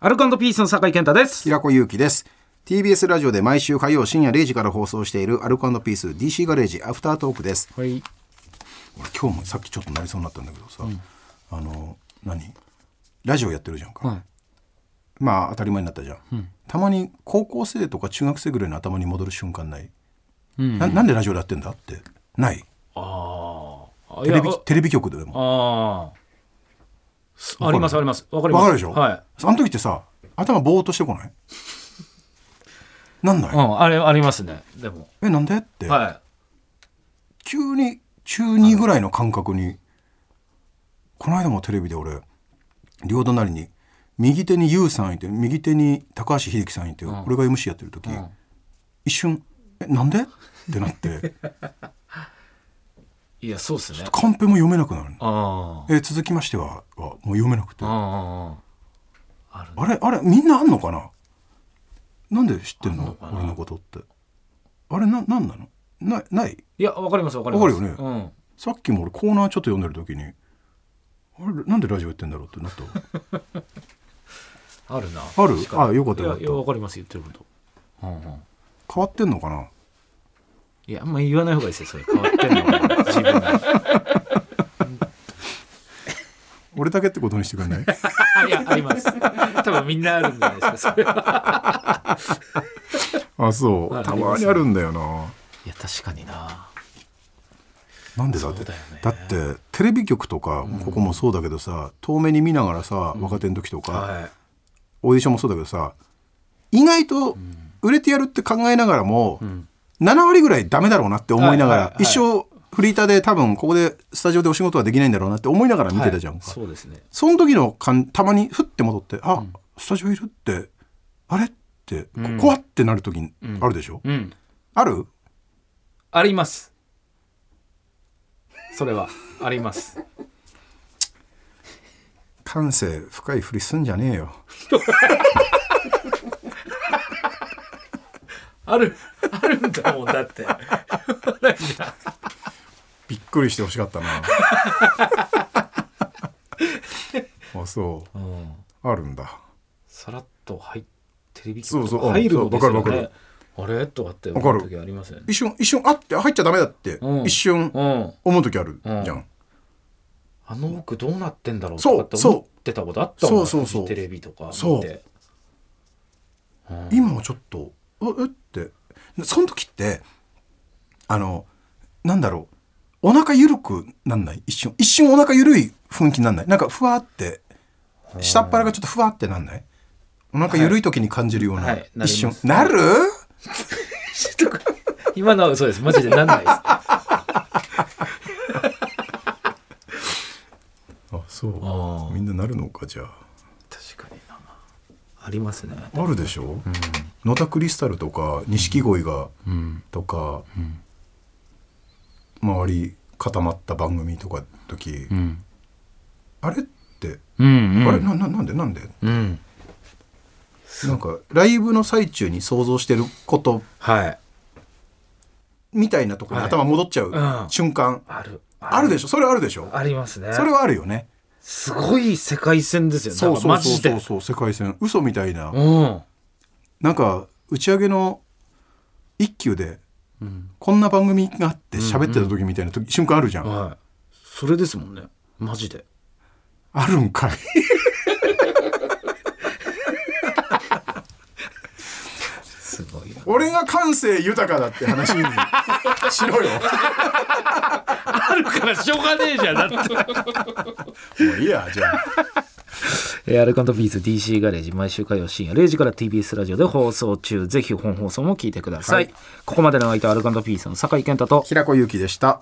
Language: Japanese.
アルコピースの酒井健太です。平子祐希です。TBS ラジオで毎週火曜深夜0時から放送しているアルコピース DC ガレージアフタートークです。はい。俺今日もさっきちょっとなりそうになったんだけどさ、あの何？ラジオやってるじゃんか、はい。まあ当たり前になったじゃん、たまに高校生とか中学生ぐらいの頭に戻る瞬間ない、ななんでラジオやってんだって？ない？ああテレビ局でも。ああすありますあります。わかります。わかるでしょ、はい。あの時ってさ頭ぼーっとしてこない？なんない、うんあれありますね。でも。えなんで？って、は急に中2ぐらいの感覚に、この間もテレビで俺両隣に右手に YOU さんいて右手に高橋英樹さんいて、俺が MC やってる時、一瞬「えなんで?」ってなっていいやそうっすね。カンペも読めなくなる。え続きましてははもう読めなくて。あああれ？あれ？みんなあんのかな？なんで知ってんの？俺のことって。あれななんなの？ないない？いやわかりますわかります。わかるよね？うん。さっきも俺コーナーちょっと読んでる時にあれ？なんでラジオやってんだろうってなった？あるな。ある？確かに。あよかったよかった。いやわかります言ってること。うんうん。変わってんのかな？いやあんま言わない方がいいですよそれ。変わってんのかな自分が。俺だけってことにしてくれない？あいやあります。多分みんなあるんじゃないですかそれは。あそう。あたまにあるんだよな。いや確かにな。なんでだってだよね。だってテレビ局とかここもそうだけどさ遠目に見ながらさ若手の時とかはい。オーディションもそうだけどさ意外と売れてやるって考えながらも7割ぐらいダメだろうなって思いながらはいはいはい一生フリーターで多分ここでスタジオでお仕事はできないんだろうなって思いながら見てたじゃん。かはい。そうですね。その時の感たまにふって戻ってあスタジオいるってあれってこ怖ってなる時あるでしょ？うん。ある？あります。それは。あります。感性深いふりすんじゃねえよ。ある あるんだもんだって。びっくりしてほしかったな。あそう。うん。あるんだ。さらっと入テレビそうそう局とか入るのですよそうわかる。ね。あれ？とかってわかる。思う時ありますよね一瞬一瞬あって入っちゃダメだって、うん。一瞬うん。思う時あるうん。じゃん、あの奥どうなってんだろうそうとかって思ってたことあったもん。そう。そうそうフジテレビとか見て。そう。今もちょっと「ええっ?」てその時ってあのなんだろう。お腹ゆるくなんない？一瞬一瞬お腹ゆるい雰囲気になんない？なんかふわって下っ腹がちょっとふわってなんない？お腹ゆるい時に感じるような、はい。一瞬。なる？今のは嘘です。マジでなんないです。あそう。みんななるのかじゃあありますね。あるでしょ、野田クリスタルとか錦鯉が、とか、周り固まった番組とか時、うんあれって、うん。あれ？なななんで？なんで？うん。なんかライブの最中に想像してることはい。みたいなところにはい頭戻っちゃううん。瞬間、ある。ある。でしょ？それはあるでしょ？ありますね。それはあるよねすごい世界線ですよね。そうそうそうそマジで。う世界線。嘘みたいな、うん。なんか打ち上げの一休で、こんな番組があって喋ってた時みたいな時、瞬間あるじゃん、はい。それですもんね。マジで。あるんかい。すごいな。俺が感性豊かだって話にしろよからしょうがねえじゃんだって。もういいやじゃあ。えーアルカンドピース DC ガレージ毎週火曜深夜0時から TBS ラジオで放送中。ぜひ本放送も聞いてください、はい。ここまでの相手はアルカンドピースの酒井健太と平子祐希でした